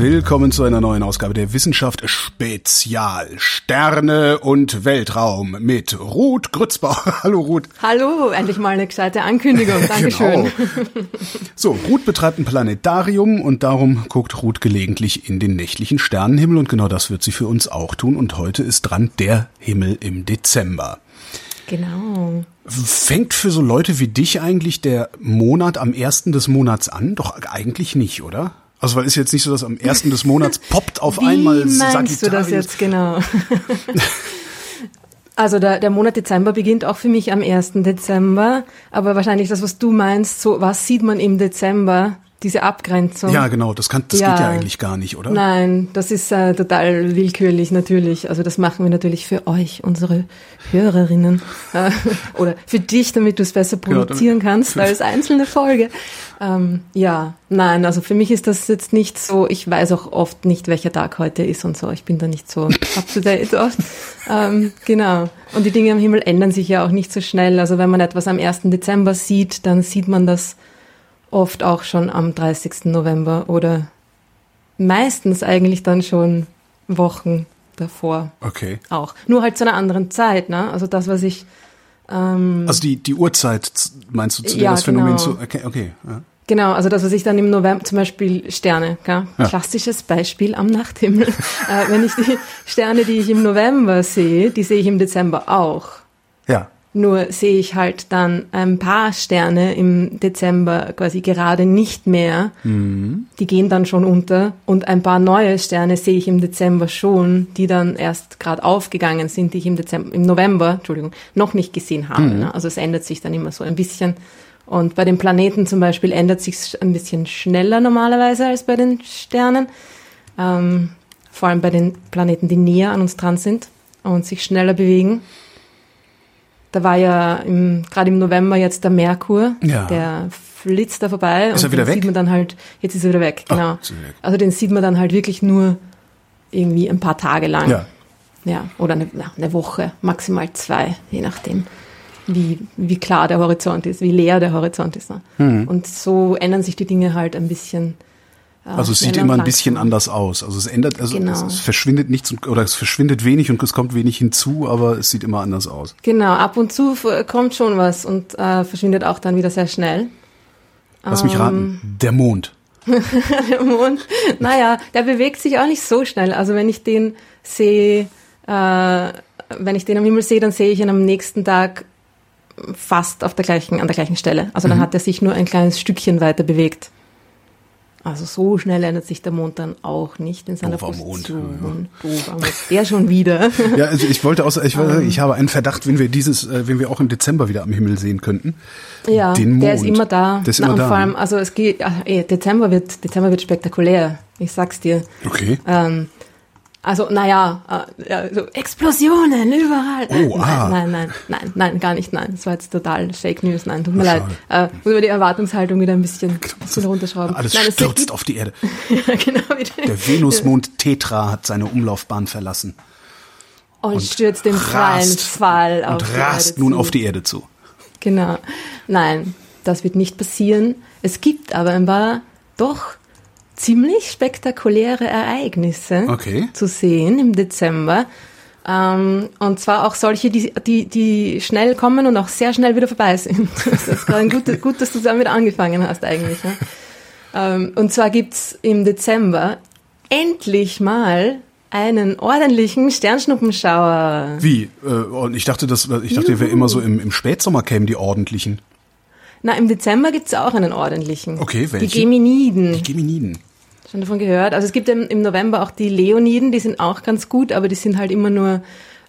Willkommen zu einer neuen Ausgabe der Wissenschaft Spezial Sterne und Weltraum mit Ruth Grützbauer. Hallo Ruth. Hallo, endlich mal eine gescheite Ankündigung. Dankeschön. Genau. So, Ruth betreibt ein Planetarium und darum guckt Ruth gelegentlich in den nächtlichen Sternenhimmel und genau das wird sie für uns auch tun und heute ist dran der Himmel im Dezember. Genau. Fängt für so Leute wie dich eigentlich der Monat am ersten des Monats an? Doch eigentlich nicht, oder? Also weil ist jetzt nicht so, dass am ersten des Monats poppt auf Wie einmal meinst du das jetzt genau? also der, der Monat Dezember beginnt auch für mich am 1. Dezember, aber wahrscheinlich das, was du meinst, so was sieht man im Dezember, diese Abgrenzung. Ja, genau, das kann das Ja. geht ja eigentlich gar nicht, oder? Nein, das ist äh, total willkürlich natürlich. Also das machen wir natürlich für euch, unsere Hörerinnen. Äh, oder für dich, damit du es besser Genau, produzieren kannst als einzelne Folge. Ähm, ja, nein, also für mich ist das jetzt nicht so, ich weiß auch oft nicht, welcher Tag heute ist und so. Ich bin da nicht so up to date oft. Ähm, genau. Und die Dinge am Himmel ändern sich ja auch nicht so schnell. Also wenn man etwas am 1. Dezember sieht, dann sieht man das oft auch schon am 30. November oder meistens eigentlich dann schon Wochen davor Okay. auch. Nur halt zu einer anderen Zeit, ne? Also das, was ich ähm, Also die die Uhrzeit meinst du zu Ja, das Phänomen genau. zu okay, okay ja. Genau, also das, was ich dann im November, zum Beispiel Sterne? Ja. klassisches Beispiel am Nachthimmel. äh, wenn ich die Sterne, die ich im November sehe, die sehe ich im Dezember auch. ja. Nur sehe ich halt dann ein paar Sterne im Dezember quasi gerade nicht mehr. Die gehen dann schon unter. Und ein paar neue Sterne sehe ich im Dezember schon, die dann erst gerade aufgegangen sind, die ich im Dezember, im November, Entschuldigung, noch nicht gesehen habe. Ne? Also es ändert sich dann immer so ein bisschen. Und bei den Planeten zum Beispiel ändert sich ein bisschen schneller normalerweise als bei den Sternen. Ähm, vor allem bei den Planeten, die näher an uns dran sind und sich schneller bewegen. Da war ja im, gerade im November jetzt der Merkur, Ja. der flitzt da vorbei Ist er und wieder den weg? sieht man dann halt, jetzt ist er wieder weg, Ah, genau. er weg. Also den sieht man dann halt wirklich nur irgendwie ein paar Tage lang. Ja. Ja, oder eine, eine Woche, maximal zwei, je nachdem, wie, wie klar der Horizont ist, wie leer der Horizont ist. Ne? Mhm. Und so ändern sich die Dinge halt ein bisschen. Also es sieht immer ein bisschen anders aus. Also es ändert also Genau. es, es verschwindet nichts oder es verschwindet wenig und es kommt wenig hinzu, aber es sieht immer anders aus. Genau, ab und zu kommt schon was und äh, verschwindet auch dann wieder sehr schnell. Lass mich raten, Ähm. der Mond. Der Mond, naja, der bewegt sich auch nicht so schnell. Also wenn ich den sehe, äh, wenn ich den am Himmel sehe, dann sehe ich ihn am nächsten Tag fast auf der gleichen, an der gleichen Stelle. Also Mhm. dann hat er sich nur ein kleines Stückchen weiter bewegt. Also so schnell ändert sich der Mond dann auch nicht in seiner Doofer Mond, Position. Doofer Mond. Der schon wieder. Ja, also ich wollte auch, ich, Ähm. wollte- ich habe einen Verdacht, wenn wir dieses, äh, wenn wir auch im Dezember wieder am Himmel sehen könnten. Ja, Den der ist Mond. immer da. Der ist Na, immer und da, vor allem, also es geht, ach, eh, Dezember wird, Dezember wird spektakulär. Ich sag's dir. Okay. Ähm, also, naja, äh, so Explosionen überall. Oh, nein, ah. nein, nein, nein, nein, gar nicht, nein. Das war jetzt total Fake News, nein, tut mir leid. Äh, muss man die Erwartungshaltung wieder ein bisschen, ein bisschen runterschrauben. Alles nein, stürzt auf die Erde. ja, genau, wieder. Der Venusmond Tetra hat seine Umlaufbahn verlassen und, stürzt im freien Fall auf und rast nun zu. auf die Erde zu. Genau. Nein, das wird nicht passieren. Es gibt aber ein paar doch ziemlich spektakuläre Ereignisse Okay. zu sehen im Dezember. Ähm, und zwar auch solche, die, die, die schnell kommen und auch sehr schnell wieder vorbei sind. Das ist gerade ein gut, gut, dass du damit angefangen hast eigentlich. Ne? Ähm, und zwar gibt's im Dezember endlich mal einen ordentlichen Sternschnuppenschauer. Wie? Äh, ich dachte, das, ich dachte, wäre immer so im, im Spätsommer kämen die ordentlichen. Na, im Dezember gibt's auch einen ordentlichen. Okay, welchen? Die Geminiden. Die Geminiden. Schon davon gehört. Also es gibt im, November auch die Leoniden, die sind auch ganz gut, aber die sind halt immer nur,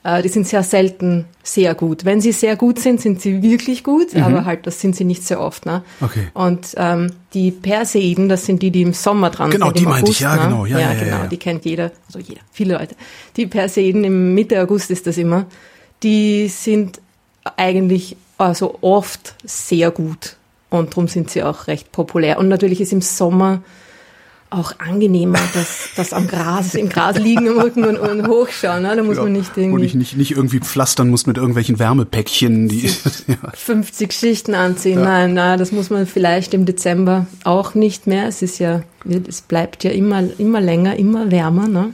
äh, die sind sehr selten sehr gut. Wenn sie sehr gut sind, sind sie wirklich gut, aber halt das sind sie nicht sehr oft. Ne? Mhm. Okay. Und ähm, die Perseiden, das sind die, die im Sommer dran Genau, sind. die im meinte August, ich, ja, ne? genau, ja, ja, ja, genau, ja. die kennt jeder, also jeder, viele Leute. Die Perseiden im Mitte August ist das immer. Die sind eigentlich also oft sehr gut und darum sind sie auch recht populär. Und natürlich ist im Sommer auch angenehmer, dass das am Gras, im Gras liegen im Rücken und, und hochschauen. Ne? Da muss Ja. man nicht Und irgendwie ich nicht, nicht irgendwie pflastern muss mit irgendwelchen Wärmepäckchen, die, ja. 50 Schichten anziehen. Nein, nein, das muss man vielleicht im Dezember auch nicht mehr. Es ist ja, es bleibt ja immer, immer länger, immer wärmer. Ne?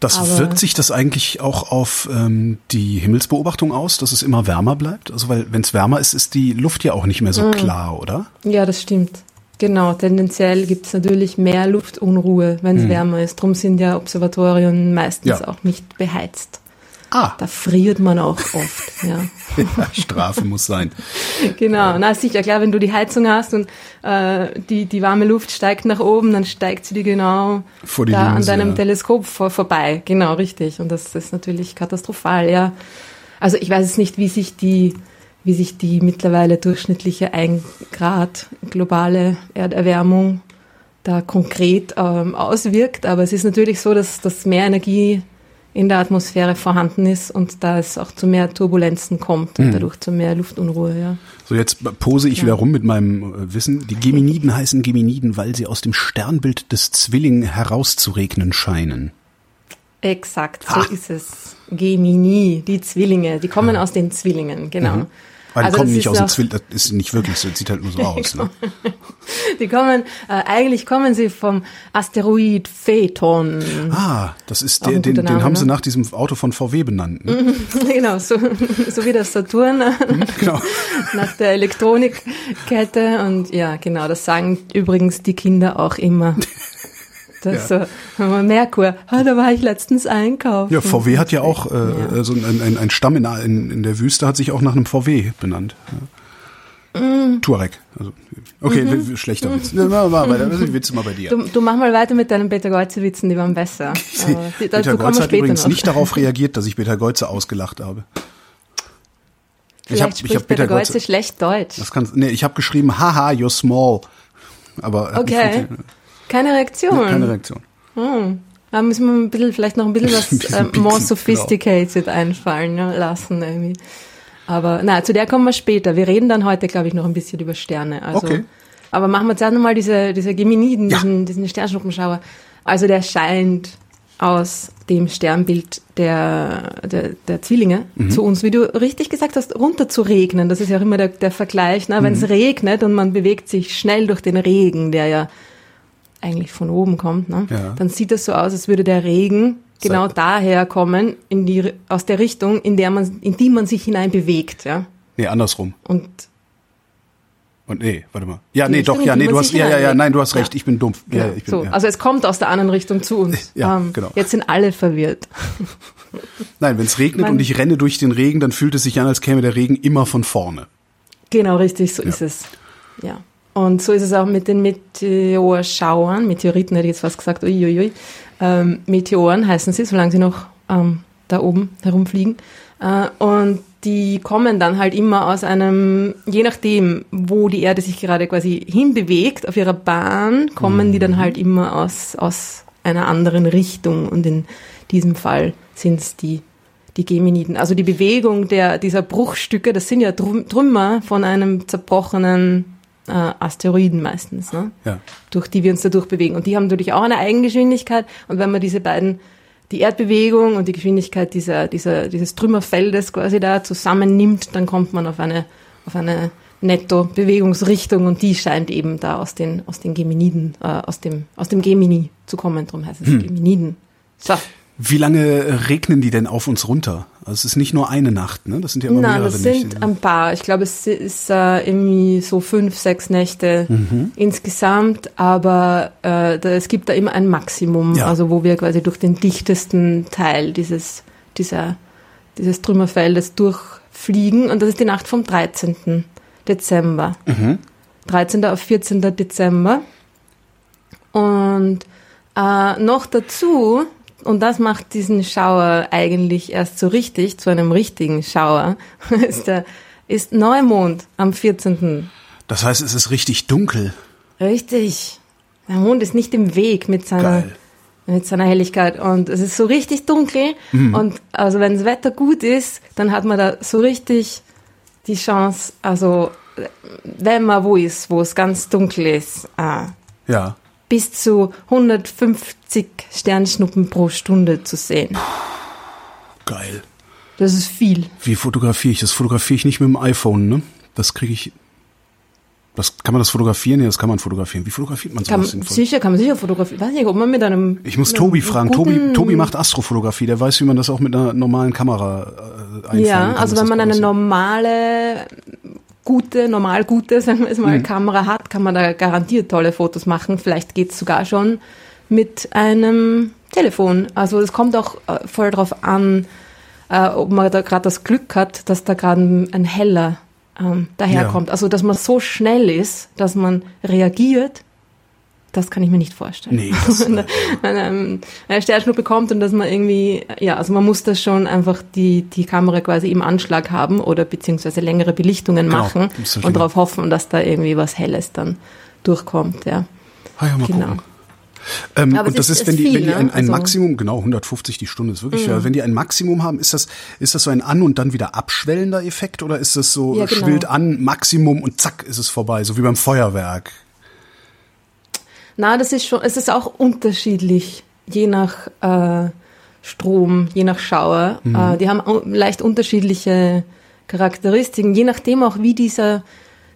Das Aber- wirkt sich das eigentlich auch auf ähm, die Himmelsbeobachtung aus, dass es immer wärmer bleibt? Also weil wenn es wärmer ist, ist die Luft ja auch nicht mehr so Mhm. klar, oder? Ja, das stimmt. Genau, tendenziell gibt es natürlich mehr Luftunruhe, wenn es wärmer ist. Drum sind ja Observatorien meistens Ja. auch nicht beheizt. Ah, Da friert man auch oft. ja. Strafe muss sein. Genau, na sicher, klar, wenn du die Heizung hast und äh, die, die warme Luft steigt nach oben, dann steigt sie dir genau da an Linse, deinem ja. Teleskop vor, vorbei. Genau, richtig. Und das ist natürlich katastrophal, ja. Also ich weiß es nicht, wie sich die, wie sich die mittlerweile durchschnittliche 1 Grad globale Erderwärmung da konkret ähm, auswirkt, aber es ist natürlich so, dass, dass mehr Energie in der Atmosphäre vorhanden ist und da es auch zu mehr Turbulenzen kommt Mhm. und dadurch zu mehr Luftunruhe, ja. So, jetzt pose ich wieder rum mit meinem äh, Wissen. Die Geminiden heißen Geminiden, weil sie aus dem Sternbild des Zwilling herauszuregnen scheinen. Exakt, so Ah. ist es. Gemini, die Zwillinge, die kommen aus den Zwillingen, genau. Weil die Also kommen nicht aus dem Zwilling, das ist nicht wirklich so, das sieht halt nur so aus. Ne? Die kommen, äh, eigentlich kommen sie vom Asteroid Phaeton. Ah, das ist der, den, guter den Name, haben sie ne? nach diesem Auto von VW benannt. Ne? genau, so, so wie das Saturn Genau. nach der Elektronikkette. Und ja, genau, das sagen übrigens die Kinder auch immer. Das so, Merkur, ah, da war ich letztens einkaufen. Ja, VW hat ja auch äh, so ein, ein, ein Stamm in, in, in der Wüste hat sich auch nach einem VW benannt. Ja. Mm. Touareg. Also, okay, w- schlechter Witz. Ja, mal, mal weiter. Das ist Witz mal bei dir. Du, du mach mal weiter mit deinen Peter-Geuze-Witzen, die waren besser. Die, Peter wir hat übrigens noch. nicht darauf reagiert, dass ich Peter Goltze ausgelacht habe. Vielleicht hab- spricht Peter Geuze schlecht Deutsch. Das kann, nee, ich habe geschrieben, haha, you're small. Aber er nicht Okay. funktioniert. Keine Reaktion. keine Reaktion. Da müssen wir ein bisschen, vielleicht noch ein bisschen was Ein bisschen äh, more pieksen, sophisticated einfallen ja, lassen irgendwie. Aber na, zu der kommen wir später. Wir reden dann heute, glaube ich, noch ein bisschen über Sterne. Also, Okay. Aber machen wir zuerst nochmal diese, diese Geminiden, Ja. diesen, diesen Sternschnuppenschauer. Also der scheint aus dem Sternbild der, der, der Zwillinge Mhm. zu uns, wie du richtig gesagt hast, runter zu regnen. Das ist ja auch immer der, der Vergleich. Ne? Wenn es Mhm. regnet und man bewegt sich schnell durch den Regen, der ja eigentlich von oben kommt, ne? Ja. dann sieht das so aus, als würde der Regen genau Seit- daher kommen, in die, aus der Richtung, in der man, in die man sich hinein bewegt, ja. Nee, andersrum. Und Und nee, warte mal. Ja, nee, Richtung, doch, ja, nee, du hast, ja, ja, ja, nein, du hast recht, Ja. ich bin dumpf. Ja, ich bin, so, ja. also es kommt aus der anderen Richtung zu uns. Ja, Ähm, genau. Jetzt sind alle verwirrt. Nein, wenn es regnet Man- und ich renne durch den Regen, dann fühlt es sich an, als käme der Regen immer von vorne. Genau, richtig, so ist es. Ja. Und so ist es auch mit den Meteorschauern, Meteoriten hätte ich jetzt fast gesagt, uiuiui. Ähm, Meteoren heißen sie, solange sie noch ähm, da oben herumfliegen. Äh, und die kommen dann halt immer aus einem, je nachdem, wo die Erde sich gerade quasi hinbewegt, auf ihrer Bahn, kommen die dann halt immer aus, aus einer anderen Richtung. Und in diesem Fall sind es die die Geminiden. Also die Bewegung der, dieser Bruchstücke, das sind ja Trüm- Trümmer von einem zerbrochenen äh, Asteroiden meistens, ne? Ja. durch die wir uns dadurch bewegen. Und die haben natürlich auch eine Eigengeschwindigkeit. Und wenn man diese beiden, die Erdbewegung und die Geschwindigkeit dieser, dieser, dieses Trümmerfeldes quasi da zusammennimmt, dann kommt man auf eine, auf eine Netto-Bewegungsrichtung und die scheint eben da aus den, aus den Geminiden, äh, aus dem, aus dem Gemini zu kommen. Darum heißt es Geminiden. So. Wie lange regnen die denn auf uns runter? Also es ist nicht nur eine Nacht, ne? Das sind ja immer Nein, mehrere das sind Nächte. ein paar. Ich glaube, es ist äh, irgendwie so fünf, sechs Nächte Mhm. insgesamt, aber äh, da, es gibt da immer ein Maximum, Ja. also wo wir quasi durch den dichtesten Teil dieses, dieser, dieses Trümmerfeldes durchfliegen und das ist die Nacht vom 13. Dezember. Mhm. 13. auf 14. Dezember. Und äh, noch dazu, und das macht diesen Schauer eigentlich erst so richtig, zu einem richtigen Schauer, ist, der, ist Neumond am 14. Das heißt, es ist richtig dunkel. Richtig. Der Mond ist nicht im Weg mit seiner, Geil. mit seiner Helligkeit. Und es ist so richtig dunkel. Und also wenn das Wetter gut ist, dann hat man da so richtig die Chance, also wenn man wo ist, wo es ganz dunkel ist, äh, Ja. Bis zu 150 Sternschnuppen pro Stunde zu sehen. Geil. Das ist viel. Wie fotografiere ich? Das fotografiere ich nicht mit dem iPhone, ne? Das kriege ich. Das, kann man das fotografieren? Ja, das kann man fotografieren. Wie fotografiert man sowas sinnvoll? sicher, kann man sicher fotografieren. Weiß nicht, ob man mit einem. Ich muss Tobi fragen. Tobi, Tobi macht Astrofotografie. Der weiß, wie man das auch mit einer normalen Kamera äh, einfangen Ja, also wenn man eine normale, gute, normal gute, sagen wir es Mhm. mal, Kamera hat, kann man da garantiert tolle Fotos machen. Vielleicht geht's sogar schon mit einem Telefon. Also es kommt auch äh, voll drauf an, äh, ob man da gerade das Glück hat, dass da gerade ein, ein heller ähm, daherkommt. Also dass man so schnell ist, dass man reagiert, das kann ich mir nicht vorstellen. Nee, das, Wenn äh, wenn ähm, eine Sternschnuppe kommt und dass man irgendwie, ja, also man muss das schon einfach die, die Kamera quasi im Anschlag haben oder beziehungsweise längere Belichtungen Genau, machen und darauf hoffen, dass da irgendwie was Helles dann durchkommt, ja. Ah ja, mal Genau. gucken. Ähm, und das ist- ist, wenn die, viel, wenn die ne? ein, ein Also- Mhm. Maximum, genau, 150 die Stunde ist wirklich, ja, wenn die ein Maximum haben, ist das, ist das so ein an und dann wieder abschwellender Effekt oder ist das so, Ja, genau. schwillt an, Maximum und zack, ist es vorbei, so wie beim Feuerwerk? Na, das ist schon, es ist auch unterschiedlich, je nach äh, Strom, je nach Schauer. Mhm. Äh, die haben leicht unterschiedliche Charakteristiken, je nachdem auch, wie dieser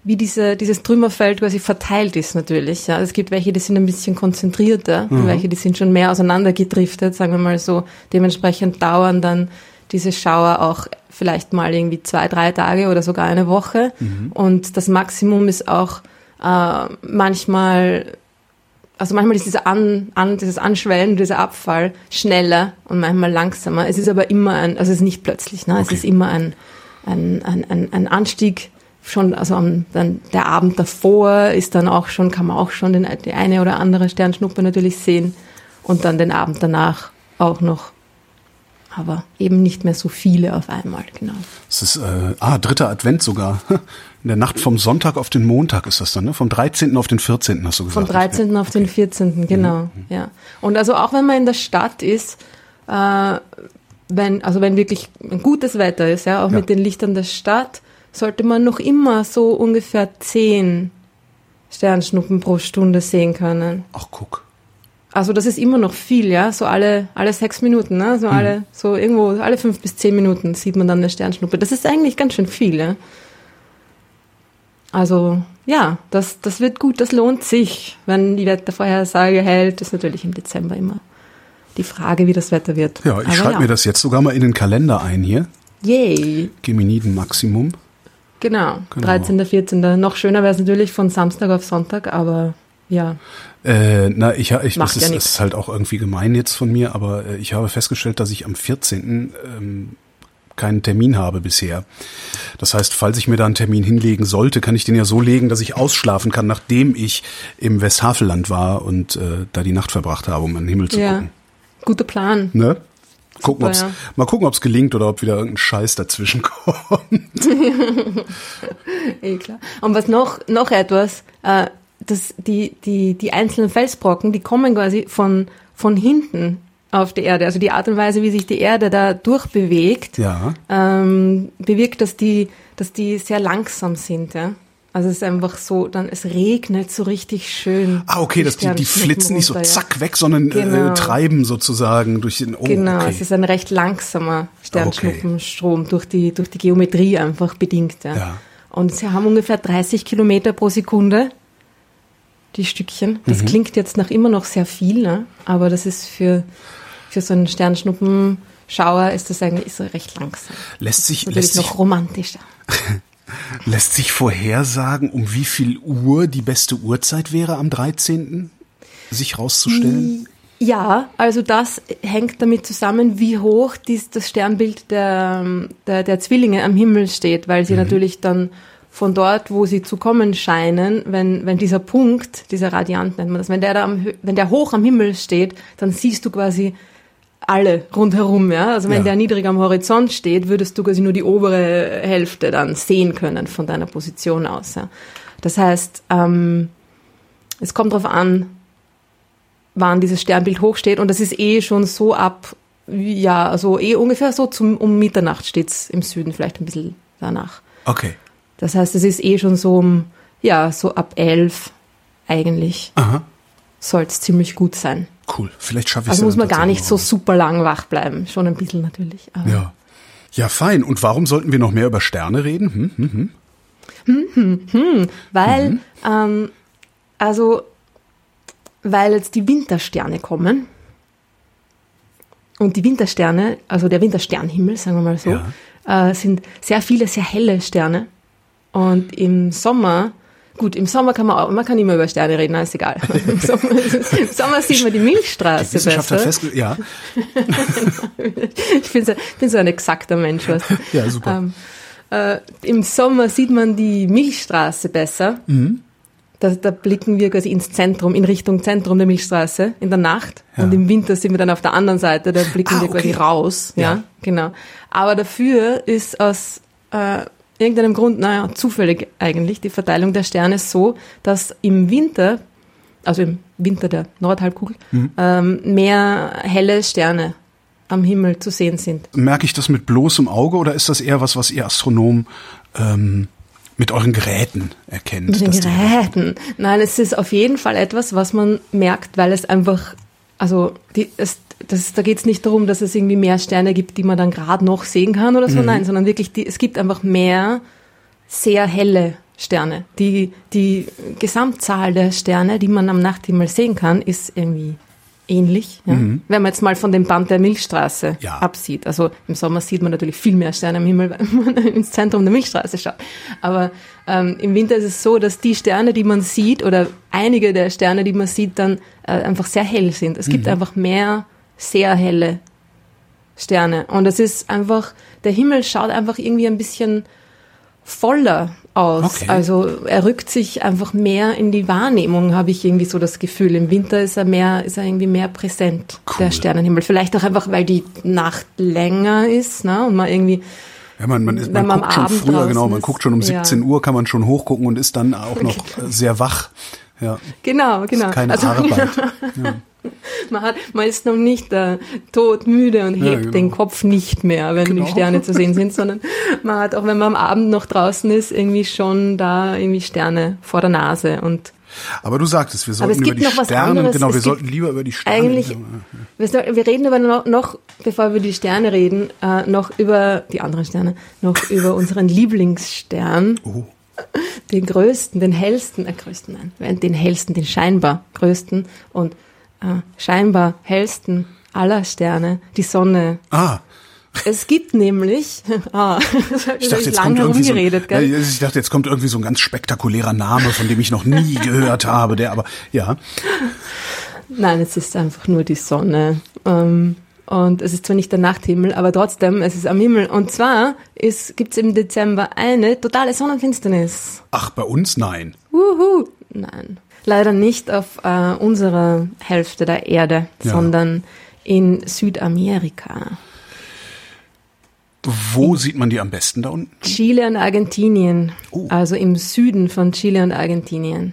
wie diese, dieses Trümmerfeld quasi verteilt ist natürlich. Ja. Es gibt welche, die sind ein bisschen konzentrierter, Mhm. welche, die sind schon mehr auseinandergedriftet, sagen wir mal so. Dementsprechend dauern dann diese Schauer auch vielleicht mal irgendwie zwei, drei Tage oder sogar eine Woche. Mhm. Und das Maximum ist auch äh, manchmal also manchmal ist dieser An, An, dieses Anschwellen, dieser Abfall schneller und manchmal langsamer. Es ist aber immer ein, also es ist nicht plötzlich, ne? Es Okay. ist immer ein, ein, ein, ein, ein Anstieg schon, also am, dann der Abend davor ist dann auch schon, kann man auch schon den, die eine oder andere Sternschnuppe natürlich sehen und dann den Abend danach auch noch. Aber eben nicht mehr so viele auf einmal, genau. Es ist, äh, ah, dritter Advent sogar. In der Nacht vom Sonntag auf den Montag ist das dann, ne? Vom 13. auf den 14. hast du gesagt. Vom 13. auf den 14. genau, ja. Und also auch wenn man in der Stadt ist, äh, wenn, also wenn wirklich ein gutes Wetter ist, ja, auch Ja. mit den Lichtern der Stadt, sollte man noch immer so ungefähr 10 Sternschnuppen pro Stunde sehen können. Ach, guck. Also das ist immer noch viel, ja, so alle, alle sechs Minuten, ne? so alle, so irgendwo, alle fünf bis zehn Minuten sieht man dann eine Sternschnuppe. Das ist eigentlich ganz schön viel, ja. Also, ja, das, das wird gut, das lohnt sich, wenn die Wettervorhersage hält. Das ist natürlich im Dezember immer die Frage, wie das Wetter wird. Ja, ich schreibe ja. mir das jetzt sogar mal in den Kalender ein hier. Yay, Geminiden Maximum. genau. Genau. 13., 14. Noch schöner wäre es natürlich von Samstag auf Sonntag, aber ja. Äh, na, ich, ich Macht das ja ist, nix. ist halt auch irgendwie gemein jetzt von mir, aber äh, ich habe festgestellt, dass ich am 14. Ähm, keinen Termin habe bisher. Das heißt, falls ich mir da einen Termin hinlegen sollte, kann ich den ja so legen, dass ich ausschlafen kann, nachdem ich im Westhafelland war und äh, da die Nacht verbracht habe, um in den Himmel zu Ja, gucken. guter Plan. Ne? Gucken, Super, ob's, ja. Mal gucken, ob es gelingt oder ob wieder irgendein Scheiß dazwischen kommt. Eh klar. Und was noch, noch etwas, äh, das, die, die, die einzelnen Felsbrocken, die kommen quasi von, von hinten auf die Erde. Also die Art und Weise, wie sich die Erde da durchbewegt, Ja. ähm, bewirkt, dass die, dass die sehr langsam sind. Ja? Also es ist einfach so, dann es regnet so richtig schön. Ah, okay, dass die, die flitzen nicht so runter, zack weg, sondern Genau. äh, treiben sozusagen durch den. Oh, Genau, okay. es ist ein recht langsamer Sternschnuppenstrom durch die, durch die Geometrie einfach bedingt. Ja. Ja. Und sie haben ungefähr 30 Kilometer pro Sekunde, die Stückchen. Das Mhm. klingt jetzt nach immer noch sehr viel, ne? aber das ist für, für so einen Sternschnuppenschauer ist das eigentlich so recht langsam. lässt sich, lässt sich, noch romantischer. lässt sich vorhersagen, um wie viel Uhr die beste Uhrzeit wäre am 13. sich rauszustellen? Ja, also das hängt damit zusammen, wie hoch dies, das Sternbild der, der, der Zwillinge am Himmel steht, weil sie natürlich dann von dort, wo sie zu kommen scheinen, wenn, wenn dieser Punkt, dieser Radiant nennt man das, wenn der, da am, wenn der hoch am Himmel steht, dann siehst du quasi alle rundherum, ja. Also wenn Ja. der niedrig am Horizont steht, würdest du quasi nur die obere Hälfte dann sehen können von deiner Position aus. Ja. Das heißt, ähm, es kommt darauf an, wann dieses Sternbild hochsteht und das ist eh schon so ab, ja, also eh ungefähr so zum, um Mitternacht steht's im Süden, vielleicht ein bisschen danach. Okay. Das heißt, es ist eh schon so um, ja, so ab elf eigentlich. Aha. soll es ziemlich gut sein. Cool. Vielleicht schaffe ich es Also ja muss man gar nicht so super lang wach bleiben. Schon ein bisschen natürlich. Ja. Ja, fein. Und warum sollten wir noch mehr über Sterne reden? Hm? Hm, hm. Weil, Mhm. ähm, also, weil jetzt die Wintersterne kommen. Und die Wintersterne, also der Wintersternhimmel, sagen wir mal so, äh, sind sehr viele, sehr helle Sterne. Und im Sommer, gut, im Sommer kann man auch, man kann immer über Sterne reden, ist egal. Im Sommer, im Sommer sieht man die Die Milchstraße Wissenschaft hat besser. festgestellt, ja, Ich bin so, bin so ein exakter Mensch, du. ja, super. Ähm, äh, Im Sommer sieht man die Milchstraße besser. Mhm. Da, da blicken wir quasi ins Zentrum, in Richtung Zentrum der Milchstraße in der Nacht. Ja. Und im Winter sind wir dann auf der anderen Seite, da blicken Ah, wir quasi okay. raus. Ja, Ja. genau. Aber dafür ist aus äh, irgendeinem Grund, naja, zufällig eigentlich, die Verteilung der Sterne so, dass im Winter, also im Winter der Nordhalbkugel, Mhm. ähm, mehr helle Sterne am Himmel zu sehen sind. Merke ich das mit bloßem Auge oder ist das eher was, was ihr Astronomen ähm, mit euren Geräten erkennt? Mit den Geräten. Nein, es ist auf jeden Fall etwas, was man merkt, weil es einfach, also die, es, das, da geht es nicht darum, dass es irgendwie mehr Sterne gibt, die man dann gerade noch sehen kann oder so, nein, sondern wirklich, die, es gibt einfach mehr sehr helle Sterne. Die, die Gesamtzahl der Sterne, die man am Nachthimmel sehen kann, ist irgendwie ähnlich. Ja? Wenn man jetzt mal von dem Band der Milchstraße Ja. absieht. Also im Sommer sieht man natürlich viel mehr Sterne am Himmel, wenn man ins Zentrum der Milchstraße schaut. Aber ähm, im Winter ist es so, dass die Sterne, die man sieht, oder einige der Sterne, die man sieht, dann äh, einfach sehr hell sind. Es gibt einfach mehr sehr helle Sterne. Und es ist einfach, der Himmel schaut einfach irgendwie ein bisschen voller aus. Okay. Also er rückt sich einfach mehr in die Wahrnehmung, habe ich irgendwie so das Gefühl. Im Winter ist er mehr, ist er irgendwie mehr präsent, Cool. der Sternenhimmel. Vielleicht auch einfach, weil die Nacht länger ist, ne? Und man irgendwie Ja, man, man, ist, man man guckt schon Abend früher, genau, man ist. guckt schon um Ja. 17 Uhr, kann man schon hochgucken und ist dann auch noch äh, sehr wach. Ja, Genau, genau. keine also, Arbeit. man, hat, man ist noch nicht äh, todmüde und Ja, hebt genau. den Kopf nicht mehr, wenn Genau. die Sterne zu sehen sind, sondern man hat, auch wenn man am Abend noch draußen ist, irgendwie schon da irgendwie Sterne vor der Nase. Und Aber du sagtest, wir sollten über die Sterne, genau, Es wir sollten lieber über die Sterne. eigentlich, wir, soll, wir reden aber noch, noch, bevor wir über die Sterne reden, äh, noch über die anderen Sterne, noch über unseren Lieblingsstern. Oh. den größten, den hellsten, äh, größten, nein, den hellsten, den scheinbar größten und äh, scheinbar hellsten aller Sterne, die Sonne. Ah, Es gibt nämlich, ah, das ich dachte, jetzt lange kommt irgendwie so, gell? ich dachte, jetzt kommt irgendwie so ein ganz spektakulärer Name, von dem ich noch nie gehört habe, der aber, ja, Nein, es ist einfach nur die Sonne. Ähm, und es ist zwar nicht der Nachthimmel, aber trotzdem, es ist am Himmel. Und zwar gibt es im Dezember eine totale Sonnenfinsternis. ach, bei uns nein. Wuhu! Nein. Leider nicht auf äh, unserer Hälfte der Erde, Ja. sondern in Südamerika. Wo sieht man die am besten da unten? Chile und Argentinien, Oh. also im Süden von Chile und Argentinien.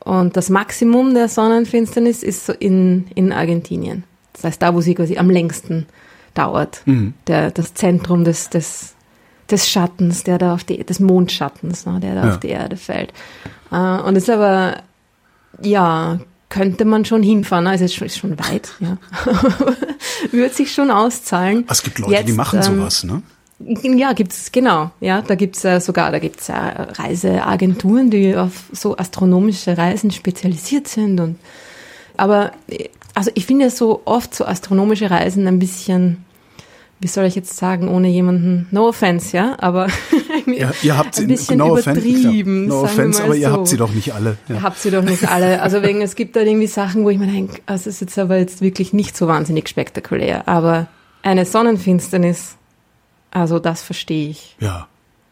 Und das Maximum der Sonnenfinsternis ist so in, in Argentinien. Das heißt, da, wo sie quasi am längsten dauert. Mhm. Der, das Zentrum des, des, des Schattens, der da auf die, des Mondschattens, ne, der da Ja. auf die Erde fällt. Äh, und ist aber, ja, könnte man schon hinfahren. Also es ist schon, weit, ja. Würde sich schon auszahlen. Es gibt Leute, die Jetzt, machen ähm, sowas, ne? Ja, gibt's genau. Ja, da gibt's äh, sogar, da gibt's äh, Reiseagenturen, die auf so astronomische Reisen spezialisiert sind und aber äh, also ich finde so oft so astronomische Reisen ein bisschen wie soll ich jetzt sagen, ohne jemanden, no offense, ja, aber Ihr, ihr habt sie, ein bisschen no offense, übertrieben, no sagen wir offense aber ihr so. habt sie doch nicht alle. Ja. Habt sie doch nicht alle. Also wegen, es gibt da irgendwie Sachen, wo ich mir denke, es ist jetzt aber jetzt wirklich nicht so wahnsinnig spektakulär. Aber eine Sonnenfinsternis, also das verstehe ich. ja.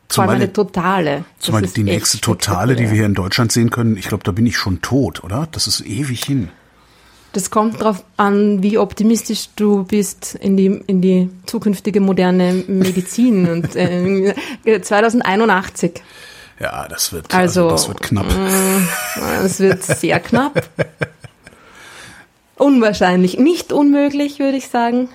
Zumal, eine totale. Zumal die nächste Totale, die wir hier in Deutschland sehen können, ich glaube, da bin ich schon tot, oder? Das ist ewig hin. Das kommt darauf an, wie optimistisch du bist in die, in die zukünftige moderne Medizin. Und äh, 2081. Ja, das wird, Also, also, das wird knapp. Es wird sehr knapp. Unwahrscheinlich. Nicht unmöglich, würde ich sagen.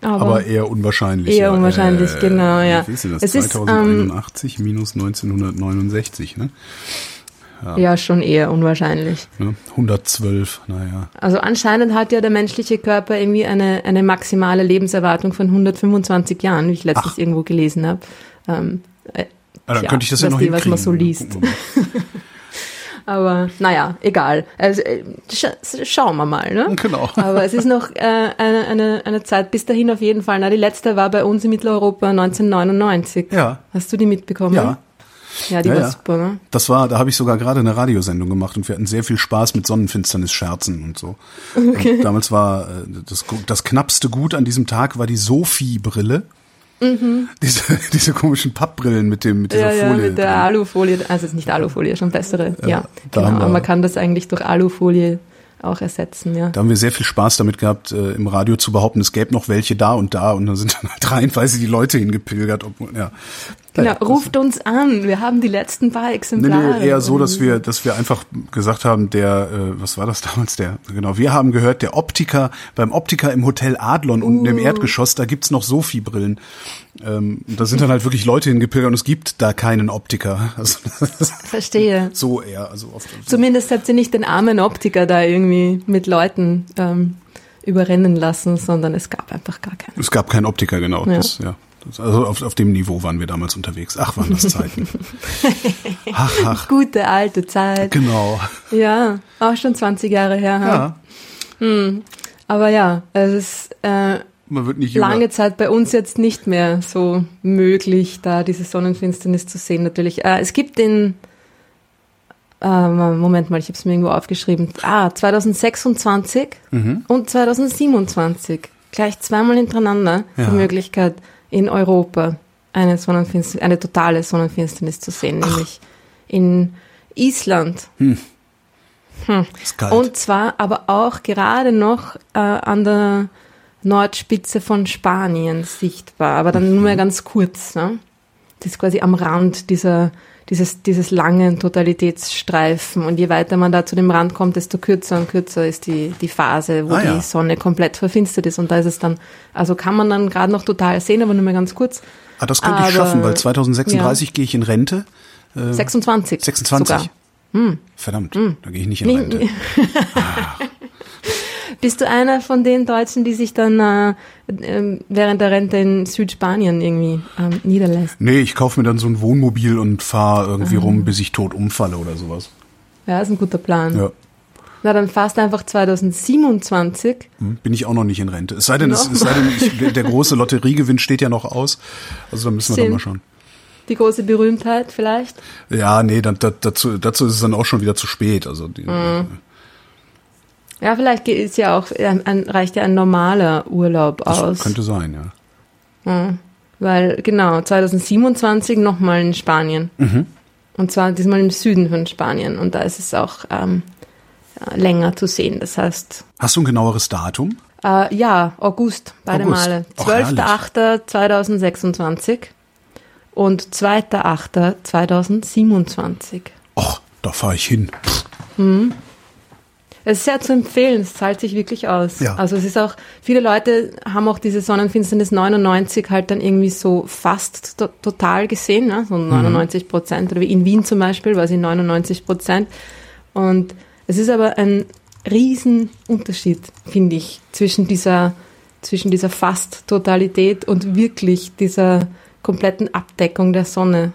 Aber, Aber eher unwahrscheinlich. Eher ja. unwahrscheinlich, genau, ja. Wie ist denn das? Es ist, ähm, 2081 minus 1969, ne? Ja, Ja, schon eher unwahrscheinlich. Ne? 112, naja. Also anscheinend hat ja der menschliche Körper irgendwie eine, eine maximale Lebenserwartung von 125 Jahren, wie ich letztens Ach. irgendwo gelesen habe. Ähm, äh, Ja, dann könnte ich das ja noch was hinkriegen. man so liest. Aber naja, egal. Also, äh, scha schauen wir mal. Ne? Genau. Aber es ist noch äh, eine, eine, eine Zeit bis dahin auf jeden Fall. Na, die letzte war bei uns in Mitteleuropa 1999. Ja. Hast du die mitbekommen? Ja. Ja, die Ja, war ja. super, ne? Das war, da habe ich sogar gerade eine Radiosendung gemacht und wir hatten sehr viel Spaß mit Sonnenfinsternis-Scherzen und so. Und damals war äh, das, das knappste Gut an diesem Tag war die Sophie-Brille. Diese, diese komischen Pappbrillen mit dem mit dieser Mhm. Ja, ja, Folie. mit der drin. Alufolie. Also es ist nicht Alufolie, schon bessere. Ja, da genau. Aber man kann das eigentlich durch Alufolie auch ersetzen, ja. Da haben wir sehr viel Spaß damit gehabt, äh, im Radio zu behaupten, es gäbe noch welche da und da und dann sind dann halt reihenweise die Leute hingepilgert. Ob, ja. Genau, Naja, ruft uns an. Wir haben die letzten paar Nee, Exemplare. nee, eher so, dass wir, dass wir einfach gesagt haben, der, äh, was war das damals, der, genau, wir haben gehört, der Optiker, beim Optiker im Hotel Adlon unten im Erdgeschoss, da gibt's noch Sophie-Brillen. Ähm, da sind dann halt wirklich Leute hingepilgert und es gibt da keinen Optiker. Also, Verstehe. so eher, also oft. Zumindest habt ihr nicht den armen Optiker da irgendwie mit Leuten ähm, überrennen lassen, sondern es gab einfach gar keinen. Es gab keinen Optiker, genau. Ja. Das, ja. Das, also auf, auf dem Niveau waren wir damals unterwegs. Ach, waren das Zeiten. ach, ach, Gute alte Zeit. genau. Ja, auch schon 20 Jahre her. Ja, Aber ja, es ist äh, man wird nicht jünger. lange Zeit bei uns jetzt nicht mehr so möglich, da diese Sonnenfinsternis zu sehen. Natürlich. Äh, es gibt den äh, Moment mal, ich habe es mir irgendwo aufgeschrieben. Ah, 2026 Mhm. und 2027 gleich zweimal hintereinander Ja. die Möglichkeit in Europa eine Sonnenfinsternis, eine totale Sonnenfinsternis zu sehen, nämlich in Island. Ist kalt. Und zwar aber auch gerade noch äh, an der Nordspitze von Spanien sichtbar, aber dann nur mehr ganz kurz. Ne? Das ist quasi am Rand dieser, dieses, dieses langen Totalitätsstreifen. Und je weiter man da zu dem Rand kommt, desto kürzer und kürzer ist die, die Phase, wo Ah, ja. die Sonne komplett verfinstert ist. Und da ist es dann, also kann man dann gerade noch total sehen, aber nur mehr ganz kurz. ah, das könnte ich aber- schaffen, weil 2036 gehe ich in Rente. Äh, 26. 26. Sogar. Verdammt, da gehe ich nicht in Rente. nee. Bist du einer von den Deutschen, die sich dann äh, ähm, während der Rente in Südspanien irgendwie ähm, niederlässt? Nee, ich kaufe mir dann so ein Wohnmobil und fahre irgendwie Ah. rum, bis ich tot umfalle oder sowas. Ja, ist ein guter Plan. Ja. Na, dann fast einfach 2027. Hm, Bin ich auch noch nicht in Rente. Es sei denn, es, es sei denn ich, der, große Lotteriegewinn steht ja noch aus. Also da müssen wir dann Sinn. mal schauen. Die große Berühmtheit vielleicht. Ja, nee, dann, da, dazu, dazu ist es dann auch schon wieder zu spät. Also die, Mhm. Ja, vielleicht ist ja auch, ein, reicht ja ein normaler Urlaub das aus. könnte sein, ja. Weil, genau, 2027 nochmal in Spanien. Mhm. Und zwar diesmal im Süden von Spanien. Und da ist es auch ähm, ja, länger zu sehen. Das heißt, Hast du ein genaueres Datum? Äh, ja, August, beide August. Male. Ach, herrlich. 12.08.2026 und 2.08.2027. Och, da fahre ich hin. Es ist sehr zu empfehlen, es zahlt sich wirklich aus. Ja. Also es ist auch, viele Leute haben auch diese Sonnenfinsternis 99 halt dann irgendwie so fast to total gesehen, ne? so 99 Prozent. Oder wie in Wien zum Beispiel war sie 99 Prozent. Und es ist aber ein Riesenunterschied, finde ich, zwischen dieser, zwischen dieser Fast-Totalität und wirklich dieser kompletten Abdeckung der Sonne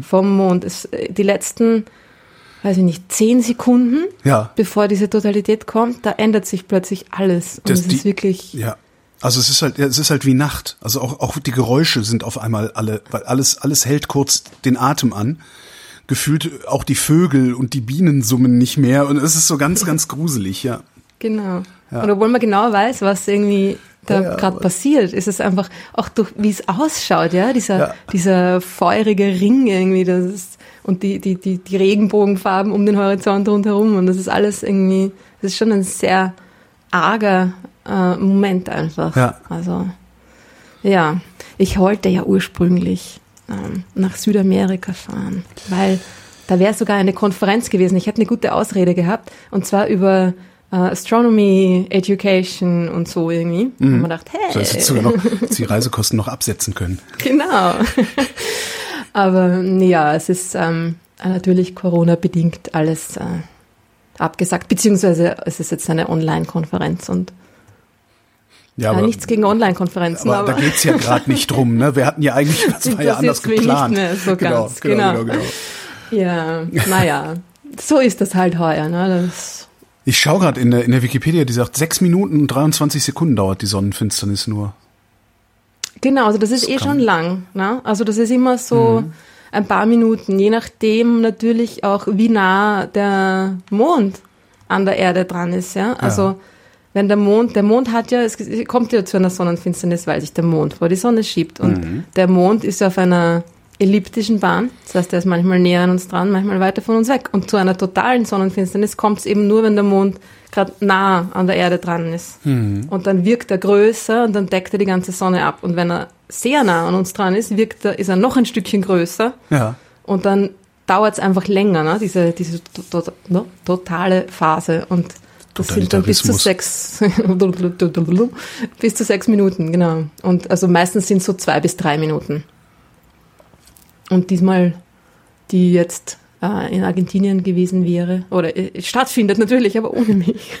vom Mond. Es, die letzten, weiß ich nicht, zehn Sekunden Ja. bevor diese Totalität kommt, da ändert sich plötzlich alles. Und Das- es die- ist wirklich, Ja. Also es ist halt, ja, es ist halt wie Nacht. Also auch, auch die Geräusche sind auf einmal alle, weil alles, alles hält kurz den Atem an. Gefühlt auch die Vögel und die Bienen summen nicht mehr und es ist so ganz, ganz gruselig, ja. genau. Ja. Und obwohl man genau weiß, was irgendwie da Ja, gerade passiert, ist es einfach auch durch, wie es ausschaut, ja, dieser, Ja. dieser feurige Ring irgendwie, das ist, und die, die, die, die Regenbogenfarben um den Horizont rundherum und das ist alles irgendwie, das ist schon ein sehr arger äh, Moment einfach. Ja. Also, ja, ich wollte ja ursprünglich ähm, nach Südamerika fahren, weil da wäre sogar eine Konferenz gewesen. Ich hätte eine gute Ausrede gehabt und zwar über äh, Astronomy, Education und so irgendwie. Und man gedacht, hey, So, jetzt sogar noch die Reisekosten noch absetzen können. genau. Aber nee, ja, es ist, ähm, äh, natürlich Corona-bedingt alles äh, abgesagt, beziehungsweise es ist jetzt eine Online-Konferenz und Ja, aber, nichts gegen Online-Konferenzen, aber, da geht's ja gerade nicht drum. Ne? Wir hatten ja eigentlich, das war ja anders geplant. so genau, ganz, genau, genau. genau, genau. ja, naja, so ist das halt heuer. Ne? Das, Ich schaue gerade in der, in der Wikipedia, die sagt, sechs Minuten und 23 Sekunden dauert die Sonnenfinsternis nur. Genau, also das ist eh kann- schon lang. Ne? Also das ist immer so Mhm. ein paar Minuten, je nachdem natürlich auch, wie nah der Mond an der Erde dran ist. Ja, also Ja. wenn der Mond, der Mond hat ja, es kommt ja zu einer Sonnenfinsternis, weil sich der Mond vor die Sonne schiebt. Und Mhm. der Mond ist auf einer elliptischen Bahn. Das heißt, er ist manchmal näher an uns dran, manchmal weiter von uns weg. Und zu einer totalen Sonnenfinsternis kommt es eben nur, wenn der Mond gerade nah an der Erde dran ist. Und dann wirkt er größer und dann deckt er die ganze Sonne ab. Und wenn er sehr nah an uns dran ist, wirkt er, ist er noch ein Stückchen größer. Ja. Und dann dauert es einfach länger, ne? diese, diese to to no? totale Phase. Und das sind dann bis zu sechs, bis zu sechs Minuten, genau. Und also meistens sind es so zwei bis drei Minuten. Und diesmal, die jetzt äh, in Argentinien gewesen wäre, oder äh, stattfindet natürlich, aber ohne mich.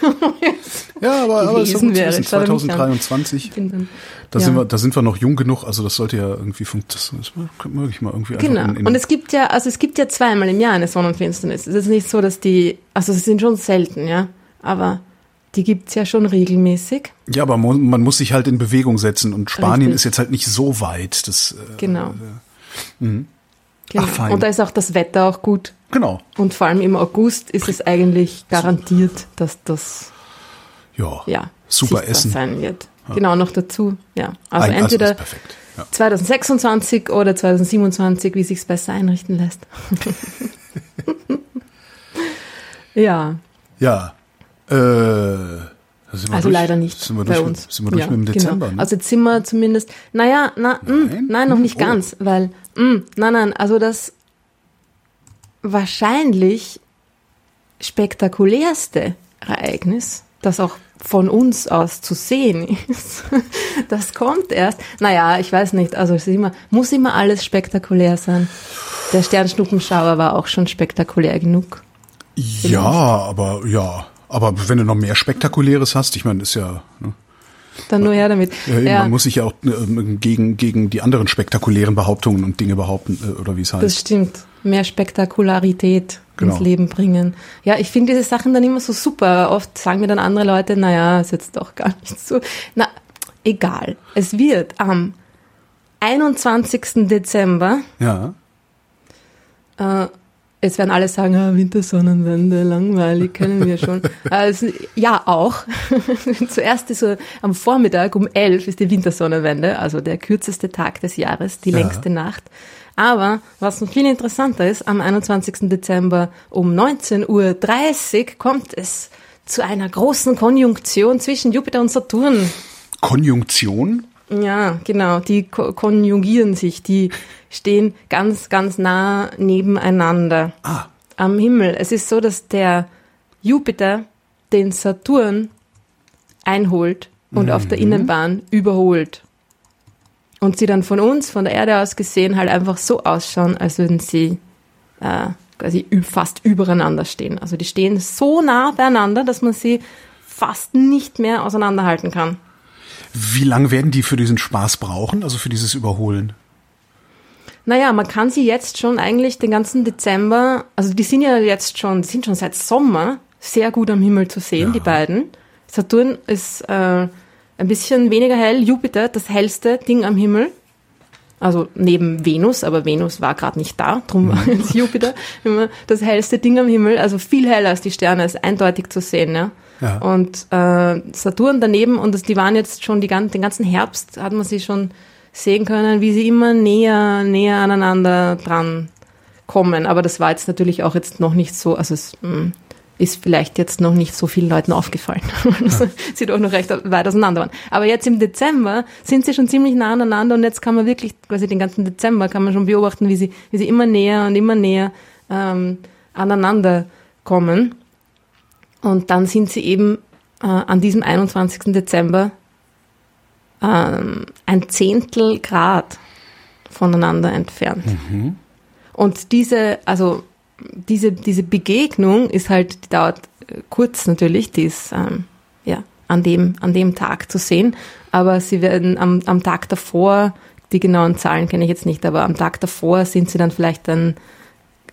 Ja, aber, aber es ist doch Gewesen gut zu wäre, wissen. schau doch nicht an. 2023. Bin dann- Da, ja. sind wir, da sind wir noch jung genug, also das sollte ja irgendwie funktionieren. Das wirklich mal irgendwie Genau. in, in Und es gibt ja, also es gibt ja zweimal im Jahr eine Sonnenfinsternis. Es ist nicht so, dass die, also sie sind schon selten, ja, aber die gibt's ja schon regelmäßig. Ja, aber man, muss sich halt in Bewegung setzen und Spanien Richtig. ist jetzt halt nicht so weit. Das, äh, Genau. mhm. Genau. Ach, fein. Und da ist auch das Wetter auch gut. Genau. Und vor allem im August ist es eigentlich garantiert, dass das Ja. ja Super Essen. sein wird. Genau, noch dazu. Ja. Also Ein- entweder ist perfekt. Ja. 2026 oder 2027, wie sich's besser einrichten lässt. ja. Ja. Äh, Also durch. leider nicht Sind wir bei durch, uns. Sind wir durch Ja, mit dem Dezember? Genau. Ne? Also jetzt sind wir zumindest, naja, na, nein, Nein? nein, noch nicht Oh. ganz, weil, mh, nein, nein, also das wahrscheinlich spektakulärste Ereignis, das auch von uns aus zu sehen ist, das kommt erst. Naja, ich weiß nicht, also es immer, muss immer alles spektakulär sein. Der Sternschnuppenschauer war auch schon spektakulär genug. ja, aber ja. Aber wenn du noch mehr Spektakuläres hast, ich meine, ist ja, ne? Dann nur her damit. ja, eben, Ja. man muss sich ja auch äh, gegen, gegen die anderen spektakulären Behauptungen und Dinge behaupten, äh, oder wie es Das heißt. stimmt. Mehr Spektakularität Genau. ins Leben bringen. Ja, ich finde diese Sachen dann immer so super. Oft sagen mir dann andere Leute, naja, ist jetzt doch gar nicht so. Na, egal. Es wird am 21. Dezember, Ja. äh, jetzt werden alle sagen, ah, Wintersonnenwende, langweilig, kennen wir schon. also, ja, auch. Zuerst ist so am Vormittag um 11 ist die Wintersonnenwende, also der kürzeste Tag des Jahres, die Ja. längste Nacht. Aber was noch viel interessanter ist, am 21. Dezember um 19.30 Uhr kommt es zu einer großen Konjunktion zwischen Jupiter und Saturn. Konjunktion? Ja, genau. Die ko konjugieren sich. Die stehen ganz, ganz nah nebeneinander Ah, am Himmel. Es ist so, dass der Jupiter den Saturn einholt und auf der Innenbahn überholt. Und sie dann von uns, von der Erde aus gesehen, halt einfach so ausschauen, als würden sie äh, quasi fast übereinander stehen. Also die stehen so nah beieinander, dass man sie fast nicht mehr auseinanderhalten kann. Wie lang werden die für diesen Spaß brauchen, also für dieses Überholen? Naja, man kann sie jetzt schon eigentlich den ganzen Dezember, also die sind ja jetzt schon, die sind schon seit Sommer sehr gut am Himmel zu sehen, Ja. die beiden. Saturn ist äh, ein bisschen weniger hell, Jupiter das hellste Ding am Himmel. Also neben Venus, aber Venus war gerade nicht da, drum war jetzt Jupiter immer das hellste Ding am Himmel, also viel heller als die Sterne, ist eindeutig zu sehen, ja. Ja. Und äh, Saturn daneben, und das, die waren jetzt schon die, den ganzen Herbst, hat man sie schon sehen können, wie sie immer näher, näher aneinander dran kommen. Aber das war jetzt natürlich auch jetzt noch nicht so, also es mh, ist vielleicht jetzt noch nicht so vielen Leuten aufgefallen. Sie doch noch recht weit auseinander waren. Aber jetzt im Dezember sind sie schon ziemlich nah aneinander und jetzt kann man wirklich, quasi den ganzen Dezember kann man schon beobachten, wie sie, wie sie immer näher und immer näher ähm, aneinander kommen. Und dann sind sie eben äh, an diesem 21. Dezember ähm, ein Zehntel Grad voneinander entfernt. Und diese, also diese, diese Begegnung ist halt, die dauert äh, kurz natürlich, die ist ähm, ja, an, dem, an dem Tag zu sehen, aber sie werden am, am Tag davor, die genauen Zahlen kenne ich jetzt nicht, aber am Tag davor sind sie dann vielleicht dann,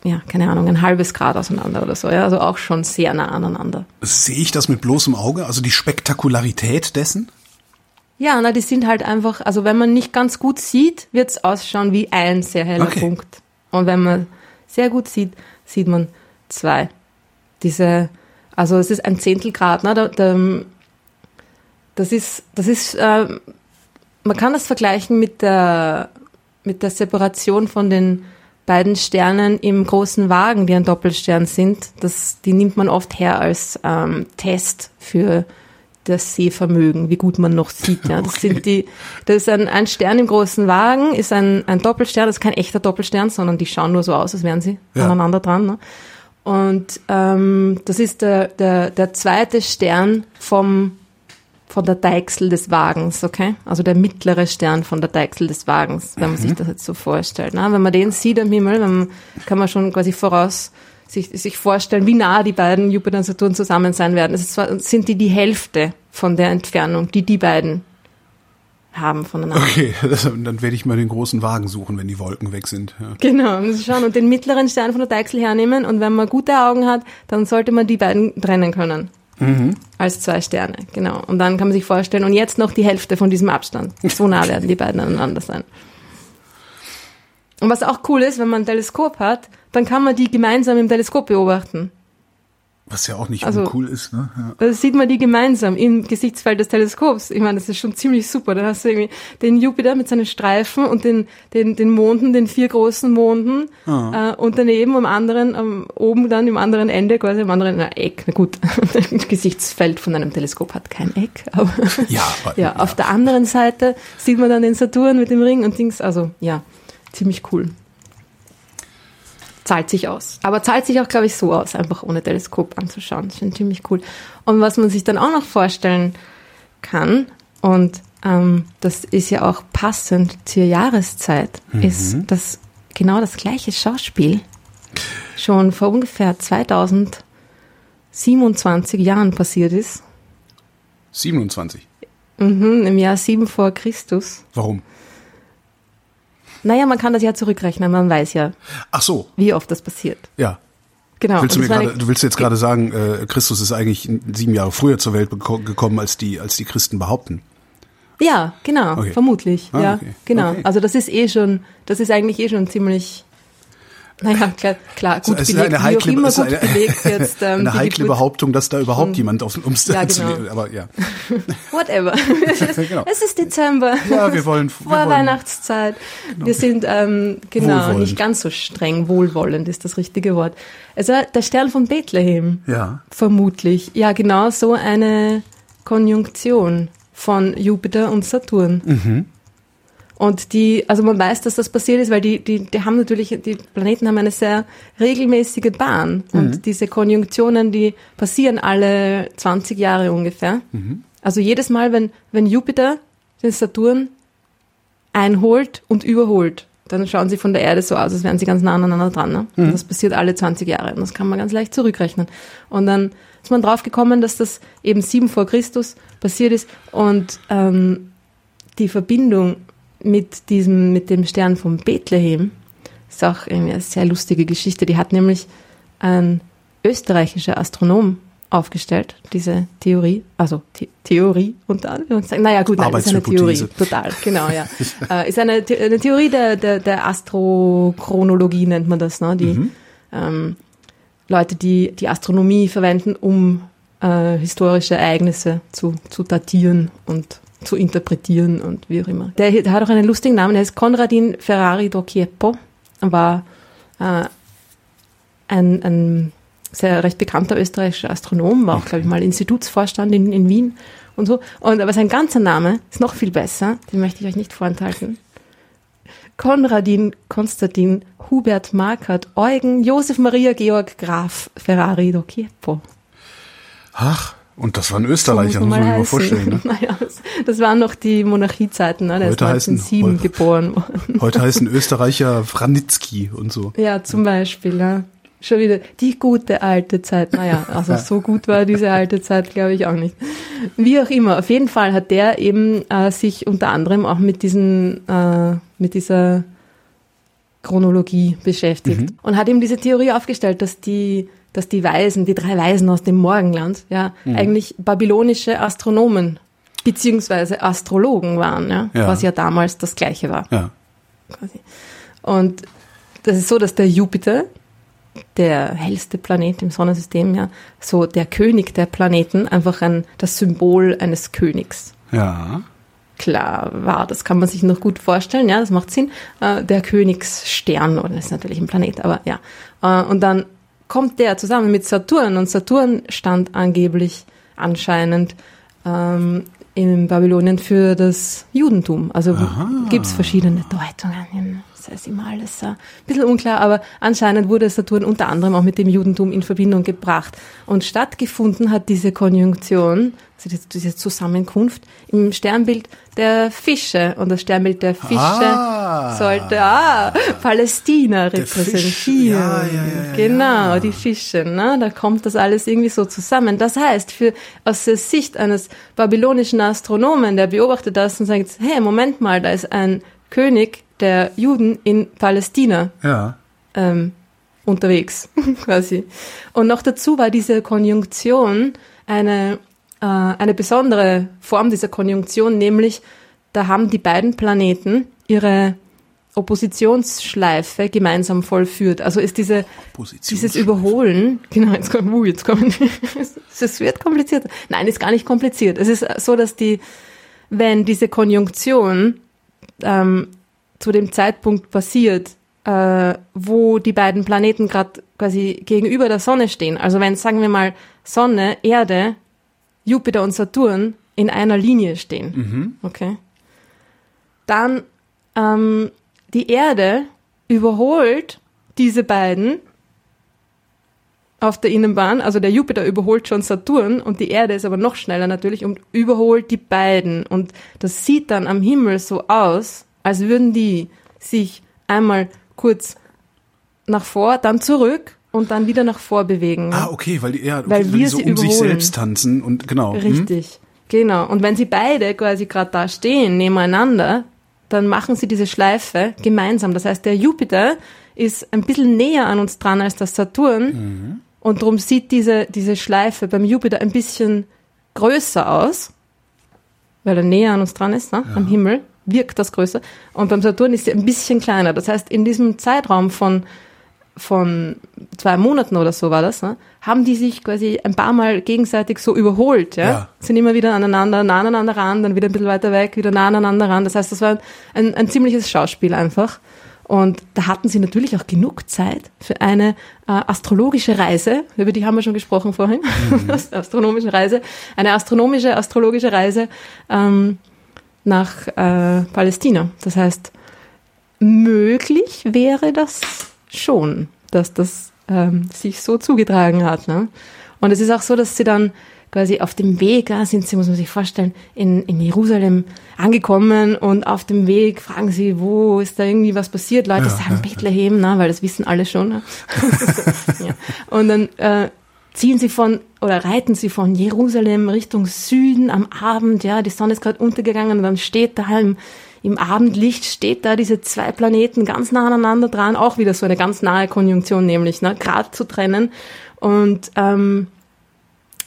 ja, keine Ahnung, ein halbes Grad auseinander oder so, ja, also auch schon sehr nah aneinander. Sehe ich das mit bloßem Auge, also die Spektakularität dessen? Ja, na, die sind halt einfach, also wenn man nicht ganz gut sieht, wird es ausschauen wie ein sehr heller Okay. Punkt. Und wenn man sehr gut sieht, sieht man zwei. Diese, also es ist ein Zehntelgrad, ne? Da, da, das ist, das ist, äh, man kann das vergleichen mit der, mit der Separation von den beiden Sternen im großen Wagen, die ein Doppelstern sind. Das, die nimmt man oft her als ähm, Test für das Sehvermögen, wie gut man noch sieht. Ja. Das Okay. sind die, das ist ein, ein Stern im großen Wagen, ist ein, ein Doppelstern, das ist kein echter Doppelstern, sondern die schauen nur so aus, als wären sie Ja. aneinander dran. Ne? Und ähm, das ist der, der, der zweite Stern vom, von der Deichsel des Wagens, okay? Also der mittlere Stern von der Deichsel des Wagens, wenn man sich das jetzt so vorstellt. Ne? Wenn man den sieht am Himmel, dann kann man schon quasi voraus sich, sich vorstellen, wie nah die beiden Jupiter und Saturn zusammen sein werden. Es zwar, sind die die Hälfte von der Entfernung, die die beiden haben voneinander. Okay, das, dann werde ich mal den großen Wagen suchen, wenn die Wolken weg sind. Ja. Genau, müssen schauen und den mittleren Stern von der Deichsel hernehmen und wenn man gute Augen hat, dann sollte man die beiden trennen können. Als zwei Sterne, genau. Und dann kann man sich vorstellen, und jetzt noch die Hälfte von diesem Abstand. So nah werden die beiden aneinander sein. Und was auch cool ist, wenn man ein Teleskop hat, dann kann man die gemeinsam im Teleskop beobachten. Was ja auch nicht Also- uncool ist. Ne? Ja. Da sieht man die gemeinsam im Gesichtsfeld des Teleskops. Ich meine, das ist schon ziemlich super. Dann hast du irgendwie den Jupiter mit seinen Streifen und den, den, den Monden, den vier großen Monden äh, und daneben am anderen, am, oben dann im anderen Ende, quasi am anderen na, Eck. Na gut, ein Gesichtsfeld von einem Teleskop hat kein Eck, aber Ja, aber- ja, auf der anderen Seite sieht man dann den Saturn mit dem Ring und Dings. Also ja, ziemlich cool. Zahlt sich aus. Aber zahlt sich auch, glaube ich, so aus, einfach ohne Teleskop anzuschauen. Das ist schon ziemlich cool. Und was man sich dann auch noch vorstellen kann, und ähm, das ist ja auch passend zur Jahreszeit, ist, dass genau das gleiche Schauspiel schon vor ungefähr 2027 Jahren passiert ist. 27. Mhm, Im Jahr 7 vor Christus. Warum? Naja, man kann das ja zurückrechnen, man weiß ja, Ach so, wie oft das passiert. ja. Genau. Willst du, mir eine- du willst jetzt gerade sagen, äh, Christus ist eigentlich sieben Jahre früher zur Welt gekommen, als die, als die Christen behaupten. Ja, genau, Okay. vermutlich. Ah, ja, okay. genau. Okay. Also das ist eh schon, das ist eigentlich eh schon ziemlich, naja, klar, klar gut es ist belegt, eine wie heikle, auch immer es ist gut eine, belegt jetzt. Ähm, eine heikle Behauptung, dass da überhaupt jemand auf, ums Ja, zu genau. leben- Aber ja. Whatever. Genau. Es ist Dezember. Ja, wir wollen- wir Vor wollen- Weihnachtszeit. Wir sind, ähm, genau, nicht ganz so streng. Wohlwollend ist das richtige Wort. Also der Stern von Bethlehem. Ja. Vermutlich. Ja, genau so eine Konjunktion von Jupiter und Saturn. Und die, also man weiß, dass das passiert ist, weil die, die, die haben natürlich, die Planeten haben eine sehr regelmäßige Bahn. Und diese Konjunktionen, die passieren alle 20 Jahre ungefähr. Also jedes Mal, wenn, wenn Jupiter den Saturn einholt und überholt, dann schauen sie von der Erde so aus, als wären sie ganz nah aneinander dran. Ne? Und das passiert alle 20 Jahre. Und das kann man ganz leicht zurückrechnen. Und dann ist man drauf gekommen, dass das eben sieben vor Christus passiert ist und ähm, die Verbindung mit diesem, mit dem Stern von Bethlehem ist auch irgendwie eine sehr lustige Geschichte. Die hat nämlich ein österreichischer Astronom aufgestellt, diese Theorie, also The Theorie unter Anführungszeichen. Naja, gut, nein, ist eine Theorie, total, genau, ja. äh, ist eine, The eine Theorie der, der, der Astrochronologie, nennt man das, ne? Die ähm, Leute, die die Astronomie verwenden, um äh, historische Ereignisse zu, zu datieren und zu interpretieren und wie auch immer. Der, der hat auch einen lustigen Namen, der heißt Konradin Ferrari do Chiepo, war äh, ein, ein sehr recht bekannter österreichischer Astronom, war auch, glaube ich, mal Institutsvorstand in, in Wien und so. Und aber sein ganzer Name ist noch viel besser, den möchte ich euch nicht vorenthalten. Konradin Konstantin Hubert Markert Eugen Josef Maria Georg Graf Ferrari do Chiepo. Ach, und das war ein Österreicher, So muss man sich mal vorstellen. Ne? Naja, das, waren noch die Monarchiezeiten, ne? Der Heute ist heißen- 1907 heute- geboren worden. Heute heißt ein Österreicher Franitzky und so. Ja, zum Beispiel, ja. schon wieder die gute alte Zeit. Naja, also so gut war diese alte Zeit, glaube ich auch nicht. Wie auch immer, auf jeden Fall hat der eben äh, sich unter anderem auch mit diesen, äh, mit dieser Chronologie beschäftigt mhm. und hat eben diese Theorie aufgestellt, dass die, dass die Weisen, die drei Weisen aus dem Morgenland, ja, mhm. eigentlich babylonische Astronomen beziehungsweise Astrologen waren, ja, ja, was ja damals das Gleiche war. Ja. Quasi. Und das ist so, dass der Jupiter, der hellste Planet im Sonnensystem, ja, so der König der Planeten, einfach ein, das Symbol eines Königs. Ja. Klar war, das kann man sich noch gut vorstellen, ja, das macht Sinn. Äh, der Königsstern, oder das ist natürlich ein Planet, aber ja. Äh, und dann kommt der zusammen mit Saturn und Saturn stand angeblich anscheinend ähm, in Babylonien für das Judentum. Also gibt es verschiedene Deutungen. Das heißt immer alles ein bisschen unklar, aber anscheinend wurde Saturn unter anderem auch mit dem Judentum in Verbindung gebracht. Und stattgefunden hat diese Konjunktion, also diese Zusammenkunft im Sternbild der Fische. Und das Sternbild der Fische ah, sollte ah, Palästina repräsentieren. Ja, ja, ja, genau, die Fische. Ne? Da kommt das alles irgendwie so zusammen. Das heißt, für, aus der Sicht eines babylonischen Astronomen, der beobachtet das und sagt, hey, Moment mal, da ist ein König, der Juden in Palästina ja. ähm, unterwegs, quasi. Und noch dazu war diese Konjunktion eine, äh, eine besondere Form dieser Konjunktion, nämlich da haben die beiden Planeten ihre Oppositionsschleife gemeinsam vollführt. Also ist diese, dieses Überholen, genau, jetzt kommen, uh, jetzt kommen, es wird kompliziert. Nein, ist gar nicht kompliziert. Es ist so, dass die, wenn diese Konjunktion ähm, zu dem Zeitpunkt passiert, äh, wo die beiden Planeten gerade quasi gegenüber der Sonne stehen. Also wenn, sagen wir mal, Sonne, Erde, Jupiter und Saturn in einer Linie stehen, mhm. okay, dann ähm, die Erde überholt diese beiden auf der Innenbahn, also der Jupiter überholt schon Saturn und die Erde ist aber noch schneller natürlich und überholt die beiden. Und das sieht dann am Himmel so aus, als würden die sich einmal kurz nach vor, dann zurück und dann wieder nach vor bewegen. Ah, okay, weil die, ja, okay, weil wir die so sie um überholen. sich selbst tanzen und genau. Richtig, hm? genau. Und wenn sie beide quasi gerade da stehen, nebeneinander, dann machen sie diese Schleife gemeinsam. Das heißt, der Jupiter ist ein bisschen näher an uns dran als der Saturn mhm. und darum sieht diese, diese Schleife beim Jupiter ein bisschen größer aus, weil er näher an uns dran ist, ne, ja. am Himmel wirkt das größer. Und beim Saturn ist sie ein bisschen kleiner. Das heißt, in diesem Zeitraum von, von zwei Monaten oder so war das, ne, haben die sich quasi ein paar Mal gegenseitig so überholt. Ja? Ja. Sind immer wieder aneinander, nah aneinander ran, dann wieder ein bisschen weiter weg, wieder nah aneinander ran. Das heißt, das war ein, ein ziemliches Schauspiel einfach. Und da hatten sie natürlich auch genug Zeit für eine äh, astrologische Reise, über die haben wir schon gesprochen vorhin, mhm. astronomische Reise, eine astronomische, astrologische Reise ähm, nach äh, Palästina. Das heißt, möglich wäre das schon, dass das ähm, sich so zugetragen hat. Ne? Und es ist auch so, dass sie dann quasi auf dem Weg, ja, sind sie, muss man sich vorstellen, in, in Jerusalem angekommen und auf dem Weg fragen sie, wo ist da irgendwie was passiert? Leute ja, sagen ja, Bethlehem, ne, weil das wissen alle schon. Ne? ja. Und dann äh, ziehen sie von oder reiten sie von Jerusalem Richtung Süden am Abend, ja, die Sonne ist gerade untergegangen und dann steht da im, im Abendlicht steht da diese zwei Planeten ganz nah aneinander dran, auch wieder so eine ganz nahe Konjunktion nämlich, ne, gerade zu trennen und ähm,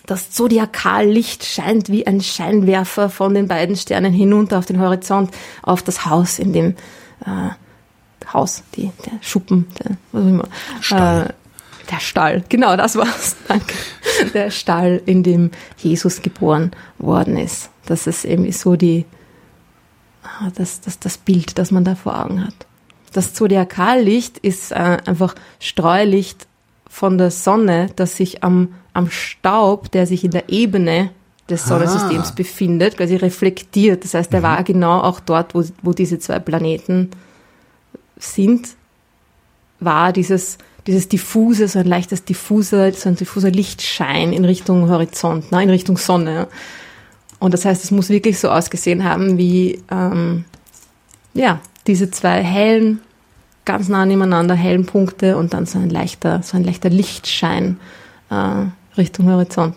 das Zodiakallicht scheint wie ein Scheinwerfer von den beiden Sternen hinunter auf den Horizont, auf das Haus, in dem äh, Haus, die, der Schuppen, der, was auch immer, Stall. Äh, der Stall, genau das war's. Danke. Der Stall, in dem Jesus geboren worden ist. Das ist irgendwie so die, ah, das, das, das Bild, das man da vor Augen hat. Das Zodiakallicht ist äh, einfach Streulicht von der Sonne, das sich am, am Staub, der sich in der Ebene des Sonnensystems ah. befindet, quasi reflektiert. Das heißt, er mhm. war genau auch dort, wo, wo diese zwei Planeten sind, war dieses dieses diffuse, so ein leichtes diffuser, so ein diffuser Lichtschein in Richtung Horizont, ne, in Richtung Sonne. Und das heißt, es muss wirklich so ausgesehen haben wie, ähm, ja, diese zwei hellen ganz nah nebeneinander, hellen Punkte und dann so ein leichter, so ein leichter Lichtschein äh, Richtung Horizont.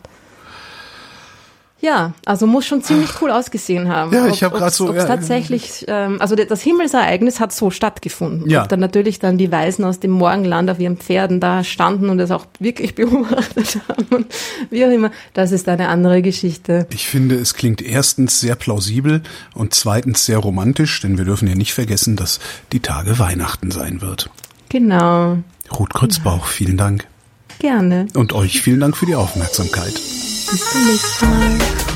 Ja, also muss schon ziemlich cool ausgesehen haben. Ja, ich habe gerade so. Ob ja, tatsächlich, ähm, also das Himmelsereignis hat so stattgefunden. Ja. Ob dann natürlich dann die Weisen aus dem Morgenland auf ihren Pferden da standen und es auch wirklich beobachtet haben und wie auch immer, das ist eine andere Geschichte. Ich finde, es klingt erstens sehr plausibel und zweitens sehr romantisch, denn wir dürfen ja nicht vergessen, dass die Tage Weihnachten sein wird. Genau, Ruth Grützbauch, vielen Dank. Gerne. Und euch vielen Dank für die Aufmerksamkeit. Bis zum nächsten Mal.